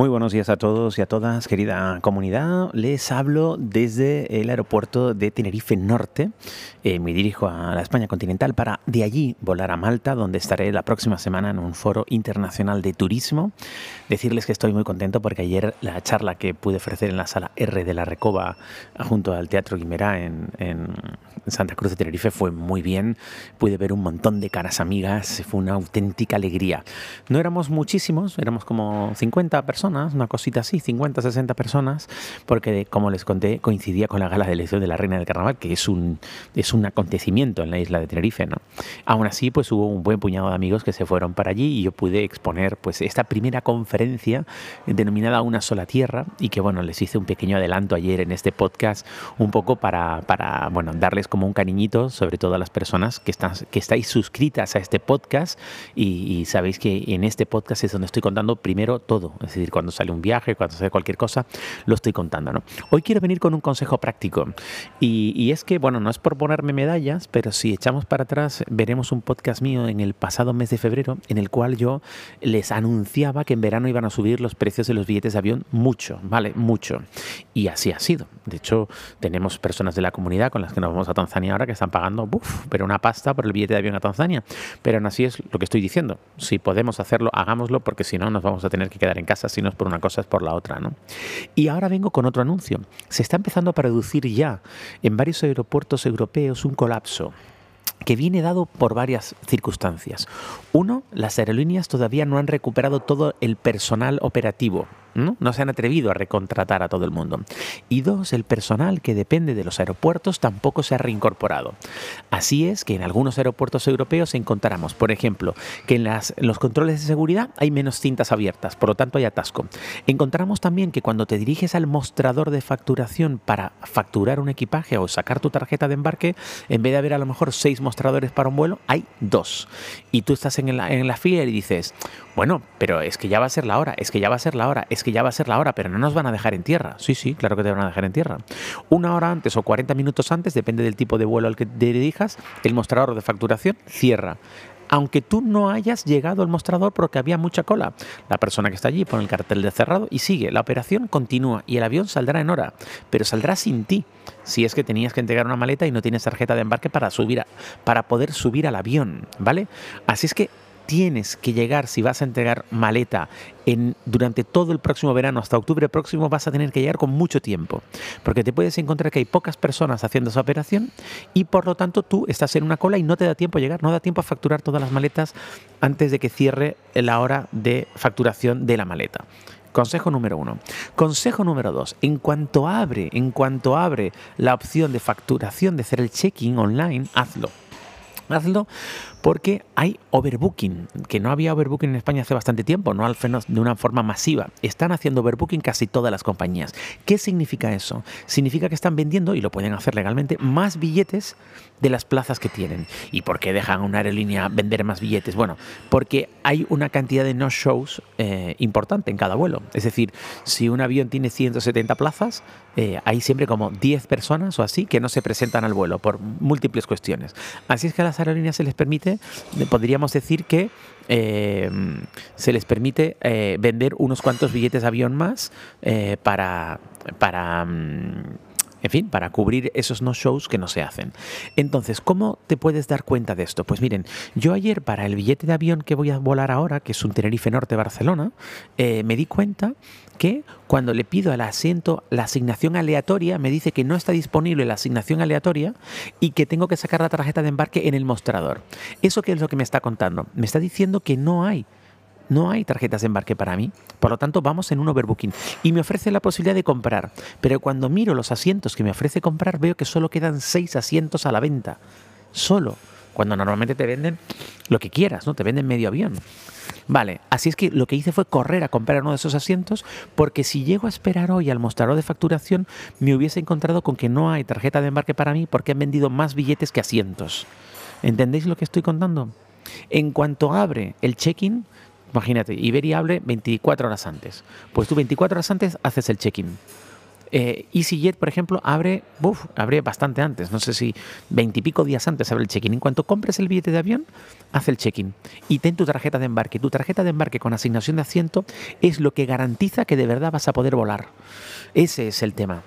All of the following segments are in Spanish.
Muy buenos días a todos y a todas, querida comunidad. Les hablo desde el aeropuerto de Tenerife Norte. Eh, me dirijo a la España continental para de allí volar a Malta, donde estaré la próxima semana en un foro internacional de turismo. Decirles que estoy muy contento porque ayer la charla que pude ofrecer en la sala R de la Recoba junto al Teatro Guimerá en, en Santa Cruz de Tenerife fue muy bien. Pude ver un montón de caras amigas, fue una auténtica alegría. No éramos muchísimos, éramos como 50 personas una cosita así, 50, 60 personas, porque como les conté, coincidía con la gala de elección de la Reina del Carnaval, que es un, es un acontecimiento en la isla de Tenerife. ¿no? Aún así, pues hubo un buen puñado de amigos que se fueron para allí y yo pude exponer pues esta primera conferencia denominada Una sola tierra y que bueno, les hice un pequeño adelanto ayer en este podcast un poco para, para bueno, darles como un cariñito, sobre todo a las personas que, están, que estáis suscritas a este podcast y, y sabéis que en este podcast es donde estoy contando primero todo, es decir, cuando sale un viaje, cuando sale cualquier cosa, lo estoy contando. ¿no? Hoy quiero venir con un consejo práctico y, es que, bueno, no es por ponerme medallas, pero si echamos para atrás, veremos un podcast mío en el pasado mes de febrero en el cual yo les anunciaba que en verano iban a subir los precios de los billetes de avión mucho, ¿vale? Mucho. Y así ha sido. De hecho, tenemos personas de la comunidad con las que nos vamos a Tanzania ahora que están pagando, uf, pero una pasta por el billete de avión a Tanzania. Pero aún así es lo que estoy diciendo. Si podemos hacerlo, hagámoslo, porque si no, nos vamos a tener que quedar en casa si no por una cosa, es por la otra. ¿no? Y ahora vengo con otro anuncio. Se está empezando a producir ya en varios aeropuertos europeos un colapso que viene dado por varias circunstancias. Uno, las aerolíneas todavía no han recuperado todo el personal operativo, ¿no? se han atrevido a recontratar a todo el mundo. Y dos, el personal que depende de los aeropuertos tampoco se ha reincorporado. Así es que en algunos aeropuertos europeos encontramos, por ejemplo, que en, las, los controles de seguridad hay menos cintas abiertas, por lo tanto hay atasco. Encontramos también que cuando te diriges al mostrador de facturación para facturar un equipaje o sacar tu tarjeta de embarque, en vez de haber a lo mejor seis mostradores para un vuelo, hay dos. Y tú estás en la, en la fila y dices, bueno, pero es que ya va a ser la hora, es que ya va a ser la hora, es que ya va a ser la hora, pero no nos van a dejar en tierra. Sí, sí, claro que te van a dejar en tierra. Una hora antes o 40 minutos antes, depende del tipo de vuelo al que te dirijas, el mostrador de facturación cierra aunque tú no hayas llegado al mostrador porque había mucha cola. La persona que está allí pone el cartel de cerrado y sigue. La operación continúa y el avión saldrá en hora, pero saldrá sin ti. Si es que tenías que entregar una maleta y no tienes tarjeta de embarque para subir para poder subir al avión, ¿vale? Así es que tienes que llegar, si vas a entregar maleta durante todo el próximo verano, hasta octubre próximo, vas a tener que llegar con mucho tiempo. Porque te puedes encontrar que hay pocas personas haciendo esa operación y por lo tanto tú estás en una cola y no te da tiempo a llegar, no da tiempo a facturar todas las maletas antes de que cierre la hora de facturación de la maleta. Consejo número uno. Consejo número dos. En cuanto abre, en cuanto abre la opción de facturación de hacer el check-in online, hazlo. Hazlo porque hay overbooking, que no había overbooking en España hace bastante tiempo, no al menos de una forma masiva. Están haciendo overbooking casi todas las compañías. ¿Qué significa eso? Significa que están vendiendo, y lo pueden hacer legalmente, más billetes de las plazas que tienen. ¿Y por qué dejan a una aerolínea vender más billetes? Bueno, porque hay una cantidad de no-shows eh, importante en cada vuelo. Es decir, si un avión tiene 170 plazas, eh, hay siempre como 10 personas o así que no se presentan al vuelo por múltiples cuestiones. Así es que las aerolíneas se les permite podríamos decir que eh, se les permite eh, vender unos cuantos billetes de avión más eh, para, para mm, en fin, para cubrir esos no shows que no se hacen. Entonces, ¿cómo te puedes dar cuenta de esto? Pues miren, yo ayer para el billete de avión que voy a volar ahora, que es un Tenerife Norte Barcelona, eh, me di cuenta que cuando le pido al asiento la asignación aleatoria, me dice que no está disponible la asignación aleatoria y que tengo que sacar la tarjeta de embarque en el mostrador. ¿Eso qué es lo que me está contando? Me está diciendo que no hay no hay tarjetas de embarque para mí, por lo tanto vamos en un overbooking y me ofrece la posibilidad de comprar, pero cuando miro los asientos que me ofrece comprar veo que solo quedan seis asientos a la venta, solo, cuando normalmente te venden lo que quieras, ¿no? Te venden medio avión. Vale, así es que lo que hice fue correr a comprar uno de esos asientos porque si llego a esperar hoy al mostrador de facturación me hubiese encontrado con que no hay tarjeta de embarque para mí porque han vendido más billetes que asientos. ¿Entendéis lo que estoy contando? En cuanto abre el check-in, Imagínate, Iberia abre 24 horas antes. Pues tú 24 horas antes haces el check-in. Eh, EasyJet, por ejemplo, abre, uf, abre bastante antes, no sé si veintipico días antes abre el check-in. En cuanto compres el billete de avión, haz el check-in y ten tu tarjeta de embarque. Tu tarjeta de embarque con asignación de asiento es lo que garantiza que de verdad vas a poder volar. Ese es el tema.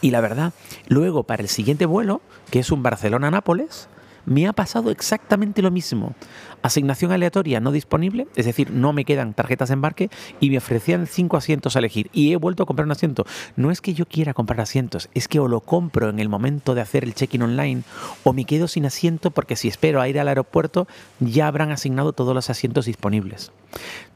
Y la verdad, luego para el siguiente vuelo, que es un Barcelona-Nápoles, me ha pasado exactamente lo mismo. Asignación aleatoria no disponible, es decir, no me quedan tarjetas de embarque y me ofrecían cinco asientos a elegir y he vuelto a comprar un asiento. No es que yo quiera comprar asientos, es que o lo compro en el momento de hacer el check-in online o me quedo sin asiento porque si espero a ir al aeropuerto ya habrán asignado todos los asientos disponibles.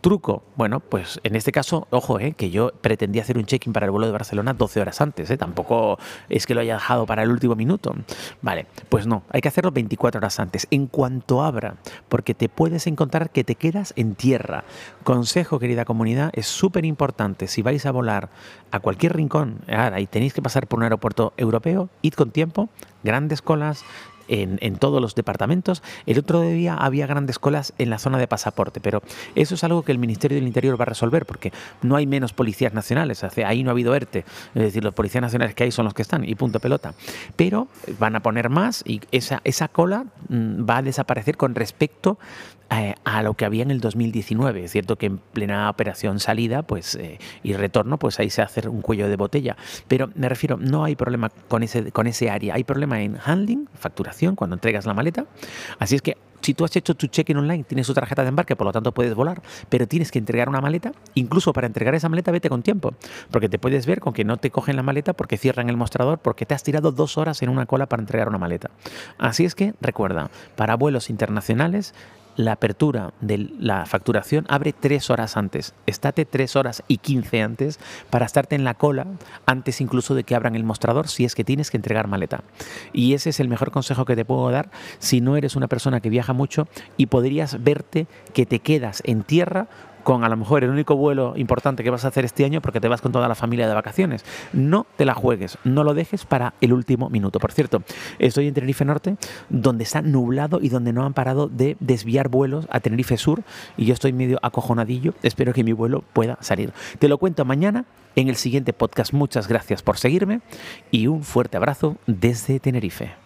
Truco, bueno, pues en este caso, ojo, eh, que yo pretendía hacer un check-in para el vuelo de Barcelona 12 horas antes, eh, tampoco es que lo haya dejado para el último minuto. Vale, pues no, hay que hacerlo 24 horas antes, en cuanto abra, porque te puedes encontrar que te quedas en tierra. Consejo, querida comunidad, es súper importante, si vais a volar a cualquier rincón ahora, y tenéis que pasar por un aeropuerto europeo, id con tiempo, grandes colas, en, todos los departamentos. El otro día había grandes colas en la zona de pasaporte, pero eso es algo que el Ministerio del Interior va a resolver porque no hay menos policías nacionales. Ahí no ha habido ERTE. Es decir, los policías nacionales que hay son los que están y punto pelota. Pero van a poner más y esa, esa cola mm, va a desaparecer con respecto eh, a lo que había en el 2019. Es cierto que en plena operación salida pues, eh, y retorno, pues ahí se hace un cuello de botella. Pero me refiero, no hay problema con ese, con ese área. Hay problema en handling, facturación, cuando entregas la maleta. Así es que si tú has hecho tu check-in online, tienes tu tarjeta de embarque, por lo tanto puedes volar, pero tienes que entregar una maleta, incluso para entregar esa maleta vete con tiempo, porque te puedes ver con que no te cogen la maleta porque cierran el mostrador, porque te has tirado dos horas en una cola para entregar una maleta. Así es que recuerda, para vuelos internacionales la apertura de la facturación abre tres horas antes. Estate tres horas y quince antes para estarte en la cola antes incluso de que abran el mostrador si es que tienes que entregar maleta. Y ese es el mejor consejo que te puedo dar si no eres una persona que viaja mucho y podrías verte que te quedas en tierra con a lo mejor el único vuelo importante que vas a hacer este año porque te vas con toda la familia de vacaciones. No te la juegues, no lo dejes para el último minuto. Por cierto, estoy en Tenerife Norte, donde está nublado y donde no han parado de desviar vuelos a Tenerife Sur y yo estoy medio acojonadillo. Espero que mi vuelo pueda salir. Te lo cuento mañana en el siguiente podcast. Muchas gracias por seguirme y un fuerte abrazo desde Tenerife.